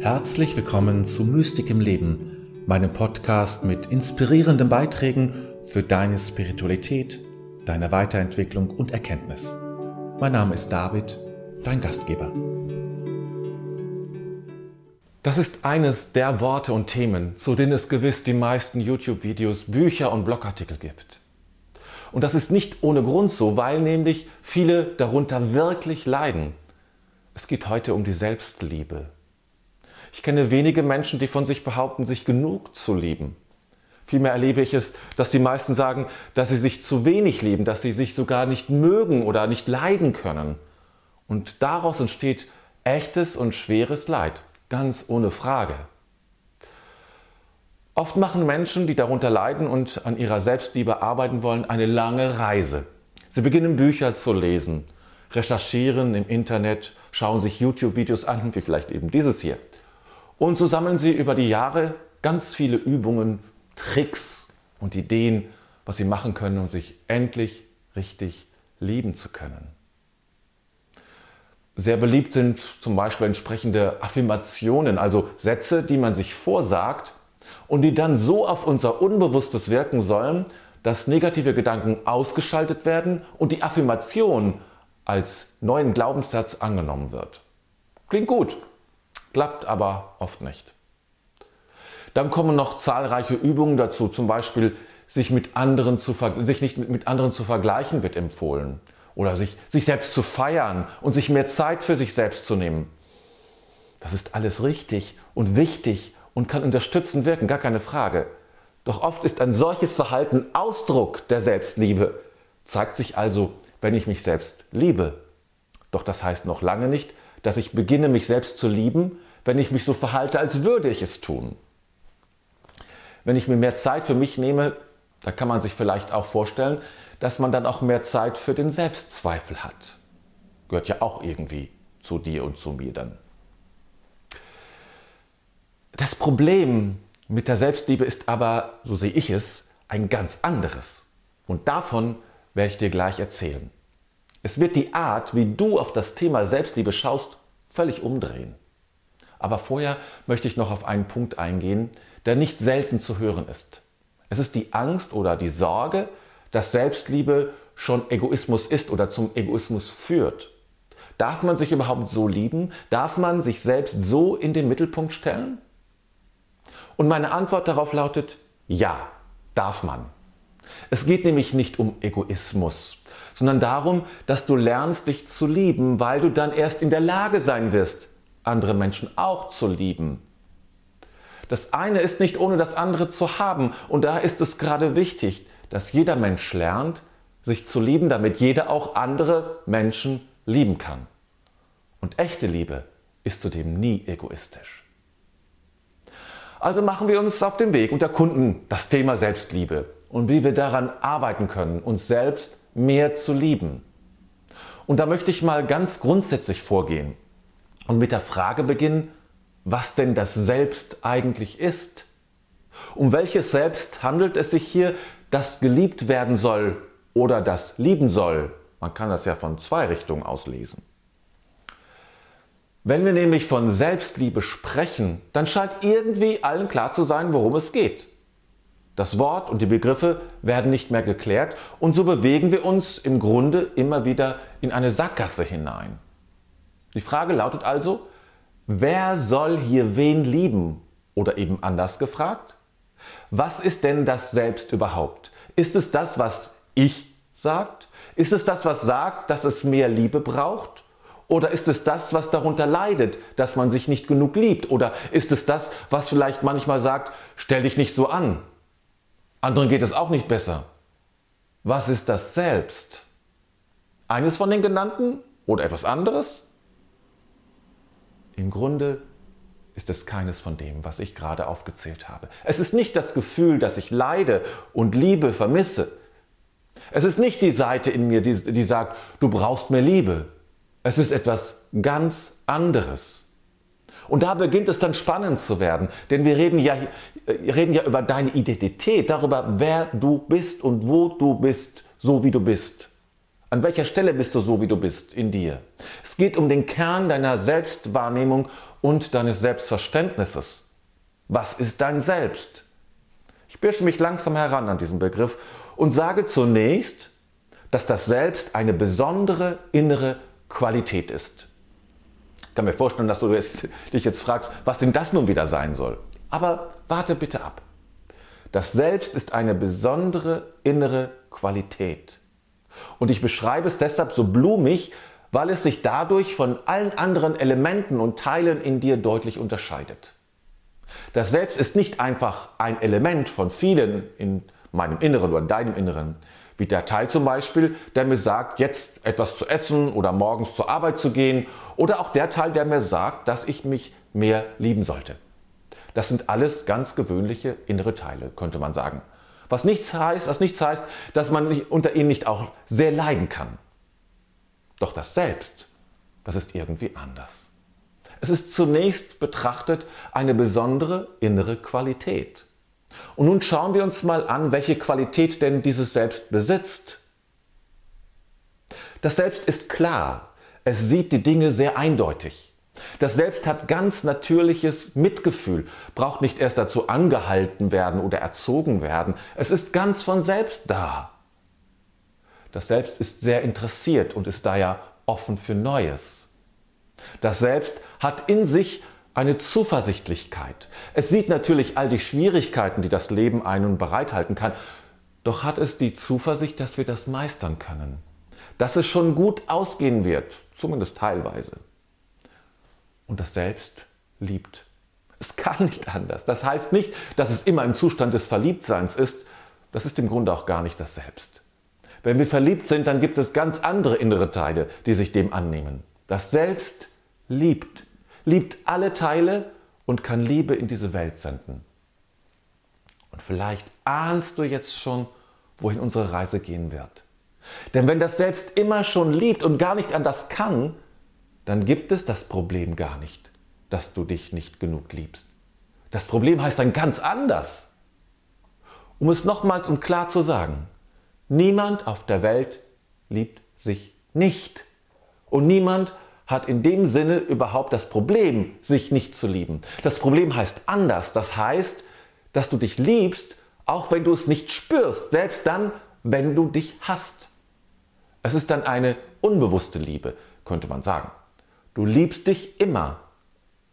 Herzlich willkommen zu Mystik im Leben, meinem Podcast mit inspirierenden Beiträgen für deine Spiritualität, deine Weiterentwicklung und Erkenntnis. Mein Name ist David, dein Gastgeber. Das ist eines der Worte und Themen, zu denen es gewiss die meisten YouTube-Videos, Bücher und Blogartikel gibt. Und das ist nicht ohne Grund so, weil nämlich viele darunter wirklich leiden. Es geht heute um die Selbstliebe. Ich kenne wenige Menschen, die von sich behaupten, sich genug zu lieben. Vielmehr erlebe ich es, dass die meisten sagen, dass sie sich zu wenig lieben, dass sie sich sogar nicht mögen oder nicht leiden können. Und daraus entsteht echtes und schweres Leid, ganz ohne Frage. Oft machen Menschen, die darunter leiden und an ihrer Selbstliebe arbeiten wollen, eine lange Reise. Sie beginnen Bücher zu lesen, recherchieren im Internet, schauen sich YouTube-Videos an, wie vielleicht eben dieses hier. Und so sammeln sie über die Jahre ganz viele Übungen, Tricks und Ideen, was sie machen können, um sich endlich richtig lieben zu können. Sehr beliebt sind zum Beispiel entsprechende Affirmationen, also Sätze, die man sich vorsagt und die dann so auf unser Unbewusstes wirken sollen, dass negative Gedanken ausgeschaltet werden und die Affirmation als neuen Glaubenssatz angenommen wird. Klingt gut, klappt aber oft nicht. Dann kommen noch zahlreiche Übungen dazu, zum Beispiel sich, mit anderen zu, sich nicht mit anderen zu vergleichen wird empfohlen oder sich, sich selbst zu feiern und sich mehr Zeit für sich selbst zu nehmen. Das ist alles richtig und wichtig und kann unterstützend wirken, gar keine Frage. Doch oft ist ein solches Verhalten Ausdruck der Selbstliebe, zeigt sich also wenn ich mich selbst liebe. Doch das heißt noch lange nicht, dass ich beginne, mich selbst zu lieben, wenn ich mich so verhalte, als würde ich es tun. Wenn ich mir mehr Zeit für mich nehme, da kann man sich vielleicht auch vorstellen, dass man dann auch mehr Zeit für den Selbstzweifel hat. Gehört ja auch irgendwie zu dir und zu mir dann. Das Problem mit der Selbstliebe ist aber, so sehe ich es, ein ganz anderes. Und davon werde ich dir gleich erzählen. Es wird die Art, wie du auf das Thema Selbstliebe schaust, völlig umdrehen. Aber vorher möchte ich noch auf einen Punkt eingehen, der nicht selten zu hören ist. Es ist die Angst oder die Sorge, dass Selbstliebe schon Egoismus ist oder zum Egoismus führt. Darf man sich überhaupt so lieben? Darf man sich selbst so in den Mittelpunkt stellen? Und meine Antwort darauf lautet, ja, darf man. Es geht nämlich nicht um Egoismus, sondern darum, dass du lernst, dich zu lieben, weil du dann erst in der Lage sein wirst, andere Menschen auch zu lieben. Das eine ist nicht ohne das andere zu haben und da ist es gerade wichtig, dass jeder Mensch lernt, sich zu lieben, damit jeder auch andere Menschen lieben kann. Und echte Liebe ist zudem nie egoistisch. Also machen wir uns auf den Weg und erkunden das Thema Selbstliebe und wie wir daran arbeiten können, uns selbst mehr zu lieben. Und da möchte ich mal ganz grundsätzlich vorgehen und mit der Frage beginnen, was denn das Selbst eigentlich ist. Um welches Selbst handelt es sich hier, das geliebt werden soll oder das lieben soll? Man kann das ja von zwei Richtungen auslesen. Wenn wir nämlich von Selbstliebe sprechen, dann scheint irgendwie allen klar zu sein, worum es geht. Das Wort und die Begriffe werden nicht mehr geklärt und so bewegen wir uns im Grunde immer wieder in eine Sackgasse hinein. Die Frage lautet also, wer soll hier wen lieben? Oder eben anders gefragt, was ist denn das Selbst überhaupt? Ist es das, was ich sagt? Ist es das, was sagt, dass es mehr Liebe braucht? Oder ist es das, was darunter leidet, dass man sich nicht genug liebt? Oder ist es das, was vielleicht manchmal sagt, stell dich nicht so an, anderen geht es auch nicht besser. Was ist das Selbst? Eines von den genannten oder etwas anderes? Im Grunde ist es keines von dem, was ich gerade aufgezählt habe. Es ist nicht das Gefühl, dass ich leide und Liebe vermisse. Es ist nicht die Seite in mir, die, die sagt, du brauchst mehr Liebe. Es ist etwas ganz anderes. Und da beginnt es dann spannend zu werden, denn wir reden ja, äh, reden ja über deine Identität, darüber, wer du bist und wo du bist, so wie du bist. An welcher Stelle bist du so, wie du bist, in dir? Es geht um den Kern deiner Selbstwahrnehmung und deines Selbstverständnisses. Was ist dein Selbst? Ich birsche mich langsam heran an diesen Begriff und sage zunächst, dass das Selbst eine besondere innere Qualität ist. Ich kann mir vorstellen, dass du dich jetzt fragst, was denn das nun wieder sein soll. Aber warte bitte ab. Das Selbst ist eine besondere innere Qualität. Und ich beschreibe es deshalb so blumig, weil es sich dadurch von allen anderen Elementen und Teilen in dir deutlich unterscheidet. Das Selbst ist nicht einfach ein Element von vielen in meinem Inneren oder in deinem Inneren, wie der Teil zum Beispiel, der mir sagt, jetzt etwas zu essen oder morgens zur Arbeit zu gehen, oder auch der Teil, der mir sagt, dass ich mich mehr lieben sollte. Das sind alles ganz gewöhnliche innere Teile, könnte man sagen. Was nichts heißt, was nichts heißt, dass man unter ihnen nicht auch sehr leiden kann. Doch das Selbst, das ist irgendwie anders. Es ist zunächst betrachtet eine besondere innere Qualität. Und nun schauen wir uns mal an, welche Qualität denn dieses Selbst besitzt. Das Selbst ist klar, es sieht die Dinge sehr eindeutig. Das Selbst hat ganz natürliches Mitgefühl, braucht nicht erst dazu angehalten werden oder erzogen werden. Es ist ganz von selbst da. Das Selbst ist sehr interessiert und ist daher offen für Neues. Das Selbst hat in sich eine Zuversichtlichkeit. Es sieht natürlich all die Schwierigkeiten, die das Leben einen bereithalten kann, doch hat es die Zuversicht, dass wir das meistern können, dass es schon gut ausgehen wird, zumindest teilweise und das Selbst liebt. Es kann nicht anders. Das heißt nicht, dass es immer im Zustand des Verliebtseins ist. Das ist im Grunde auch gar nicht das Selbst. Wenn wir verliebt sind, dann gibt es ganz andere innere Teile, die sich dem annehmen. Das Selbst liebt, liebt alle Teile und kann Liebe in diese Welt senden. Und vielleicht ahnst du jetzt schon, wohin unsere Reise gehen wird. Denn wenn das Selbst immer schon liebt und gar nicht anders kann, dann gibt es das Problem gar nicht, dass du dich nicht genug liebst. Das Problem heißt dann ganz anders. Um es nochmals und klar zu sagen, niemand auf der Welt liebt sich nicht. Und niemand hat in dem Sinne überhaupt das Problem, sich nicht zu lieben. Das Problem heißt anders. Das heißt, dass du dich liebst, auch wenn du es nicht spürst, selbst dann, wenn du dich hast. Es ist dann eine unbewusste Liebe, könnte man sagen. Du liebst dich immer.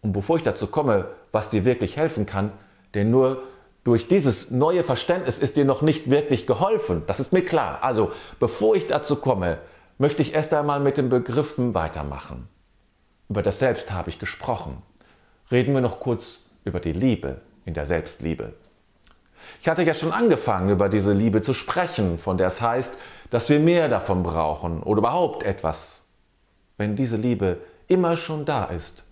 Und bevor ich dazu komme, was dir wirklich helfen kann, denn nur durch dieses neue Verständnis ist dir noch nicht wirklich geholfen. Das ist mir klar. Also, bevor ich dazu komme, möchte ich erst einmal mit den Begriffen weitermachen. Über das Selbst habe ich gesprochen. Reden wir noch kurz über die Liebe in der Selbstliebe. Ich hatte ja schon angefangen, über diese Liebe zu sprechen, von der es heißt, dass wir mehr davon brauchen oder überhaupt etwas. Wenn diese Liebe immer schon da ist,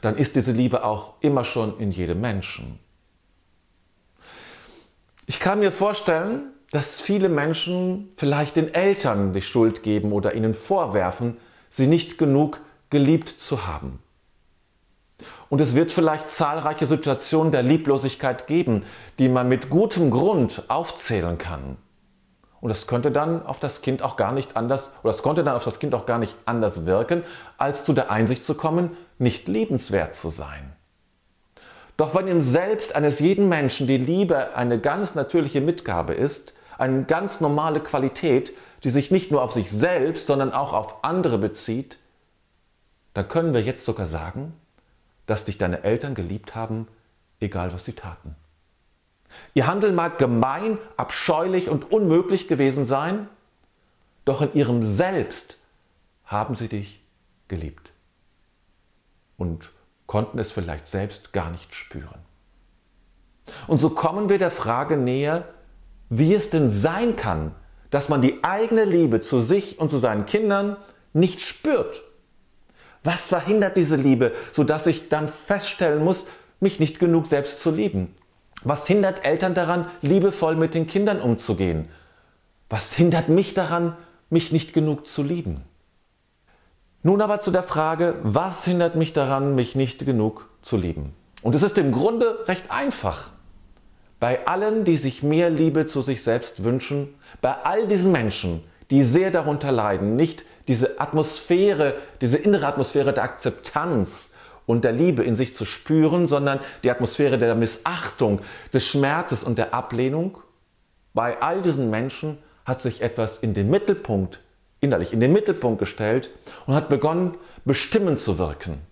dann ist diese Liebe auch immer schon in jedem Menschen. Ich kann mir vorstellen, dass viele Menschen vielleicht den Eltern die Schuld geben oder ihnen vorwerfen, sie nicht genug geliebt zu haben. Und es wird vielleicht zahlreiche Situationen der Lieblosigkeit geben, die man mit gutem Grund aufzählen kann. Und das könnte dann auf das Kind auch gar nicht anders, oder es konnte dann auf das Kind auch gar nicht anders wirken, als zu der Einsicht zu kommen, nicht liebenswert zu sein. Doch wenn im Selbst eines jeden Menschen die Liebe eine ganz natürliche Mitgabe ist, eine ganz normale Qualität, die sich nicht nur auf sich selbst, sondern auch auf andere bezieht, dann können wir jetzt sogar sagen, dass dich deine Eltern geliebt haben, egal was sie taten. Ihr Handeln mag gemein, abscheulich und unmöglich gewesen sein, doch in ihrem Selbst haben sie dich geliebt und konnten es vielleicht selbst gar nicht spüren. Und so kommen wir der Frage näher, wie es denn sein kann, dass man die eigene Liebe zu sich und zu seinen Kindern nicht spürt. Was verhindert diese Liebe, sodass ich dann feststellen muss, mich nicht genug selbst zu lieben? Was hindert Eltern daran, liebevoll mit den Kindern umzugehen? Was hindert mich daran, mich nicht genug zu lieben? Nun aber zu der Frage, was hindert mich daran, mich nicht genug zu lieben? Und es ist im Grunde recht einfach. Bei allen, die sich mehr Liebe zu sich selbst wünschen, bei all diesen Menschen, die sehr darunter leiden, nicht diese Atmosphäre, diese innere Atmosphäre der Akzeptanz und der Liebe in sich zu spüren, sondern die Atmosphäre der Missachtung, des Schmerzes und der Ablehnung. Bei all diesen Menschen hat sich etwas in den Mittelpunkt, innerlich in den Mittelpunkt gestellt und hat begonnen, bestimmend zu wirken.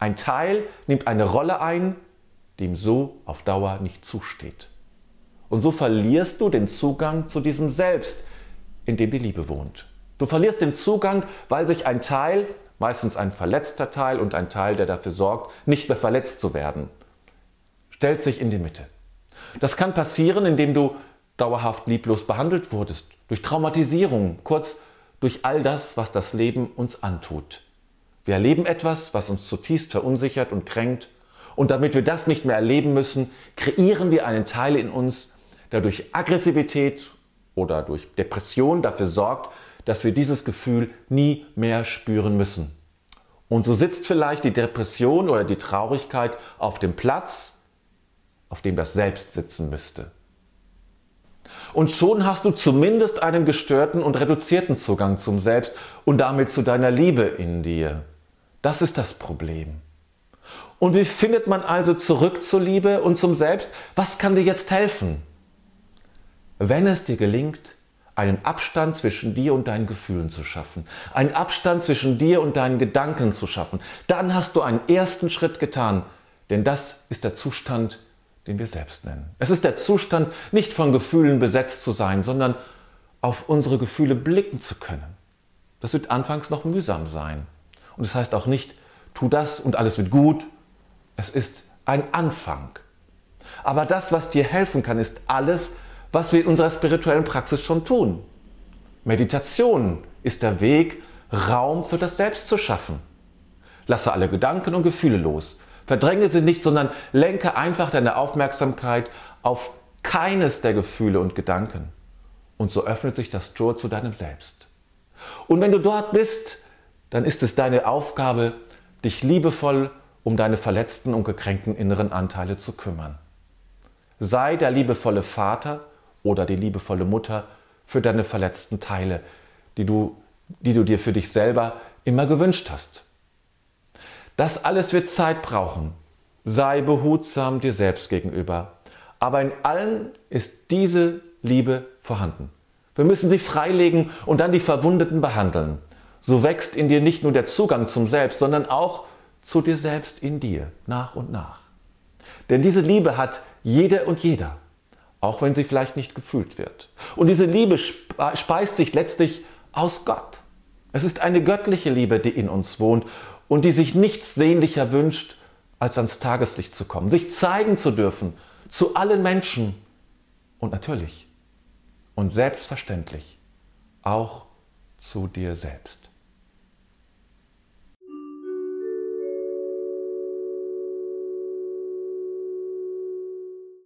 Ein Teil nimmt eine Rolle ein, die ihm so auf Dauer nicht zusteht. Und so verlierst du den Zugang zu diesem Selbst, in dem die Liebe wohnt. Du verlierst den Zugang, weil sich ein Teil, meistens ein verletzter Teil und ein Teil, der dafür sorgt, nicht mehr verletzt zu werden, stellt sich in die Mitte. Das kann passieren, indem du dauerhaft lieblos behandelt wurdest, durch Traumatisierung, kurz durch all das, was das Leben uns antut. Wir erleben etwas, was uns zutiefst verunsichert und kränkt, und damit wir das nicht mehr erleben müssen, kreieren wir einen Teil in uns, der durch Aggressivität oder durch Depression dafür sorgt, dass wir dieses Gefühl nie mehr spüren müssen. Und so sitzt vielleicht die Depression oder die Traurigkeit auf dem Platz, auf dem das Selbst sitzen müsste. Und schon hast du zumindest einen gestörten und reduzierten Zugang zum Selbst und damit zu deiner Liebe in dir. Das ist das Problem. Und wie findet man also zurück zur Liebe und zum Selbst? Was kann dir jetzt helfen? Wenn es dir gelingt, einen Abstand zwischen dir und deinen Gefühlen zu schaffen, einen Abstand zwischen dir und deinen Gedanken zu schaffen, dann hast du einen ersten Schritt getan, denn das ist der Zustand, den wir selbst nennen. Es ist der Zustand, nicht von Gefühlen besetzt zu sein, sondern auf unsere Gefühle blicken zu können. Das wird anfangs noch mühsam sein. Und das heißt auch nicht, tu das und alles wird gut. Es ist ein Anfang. Aber das, was dir helfen kann, ist alles, was wir in unserer spirituellen Praxis schon tun. Meditation ist der Weg, Raum für das Selbst zu schaffen. Lasse alle Gedanken und Gefühle los. Verdränge sie nicht, sondern lenke einfach deine Aufmerksamkeit auf keines der Gefühle und Gedanken. Und so öffnet sich das Tor zu deinem Selbst. Und wenn du dort bist, dann ist es deine Aufgabe, dich liebevoll um deine verletzten und gekränkten inneren Anteile zu kümmern. Sei der liebevolle Vater oder die liebevolle Mutter für deine verletzten Teile, die du, die du dir für dich selber immer gewünscht hast. Das alles wird Zeit brauchen. Sei behutsam dir selbst gegenüber. Aber in allen ist diese Liebe vorhanden. Wir müssen sie freilegen und dann die Verwundeten behandeln. So wächst in dir nicht nur der Zugang zum Selbst, sondern auch zu dir selbst in dir, nach und nach. Denn diese Liebe hat jede und jeder, auch wenn sie vielleicht nicht gefühlt wird. Und diese Liebe speist sich letztlich aus Gott. Es ist eine göttliche Liebe, die in uns wohnt und die sich nichts sehnlicher wünscht, als ans Tageslicht zu kommen, sich zeigen zu dürfen zu allen Menschen und natürlich und selbstverständlich auch zu dir selbst.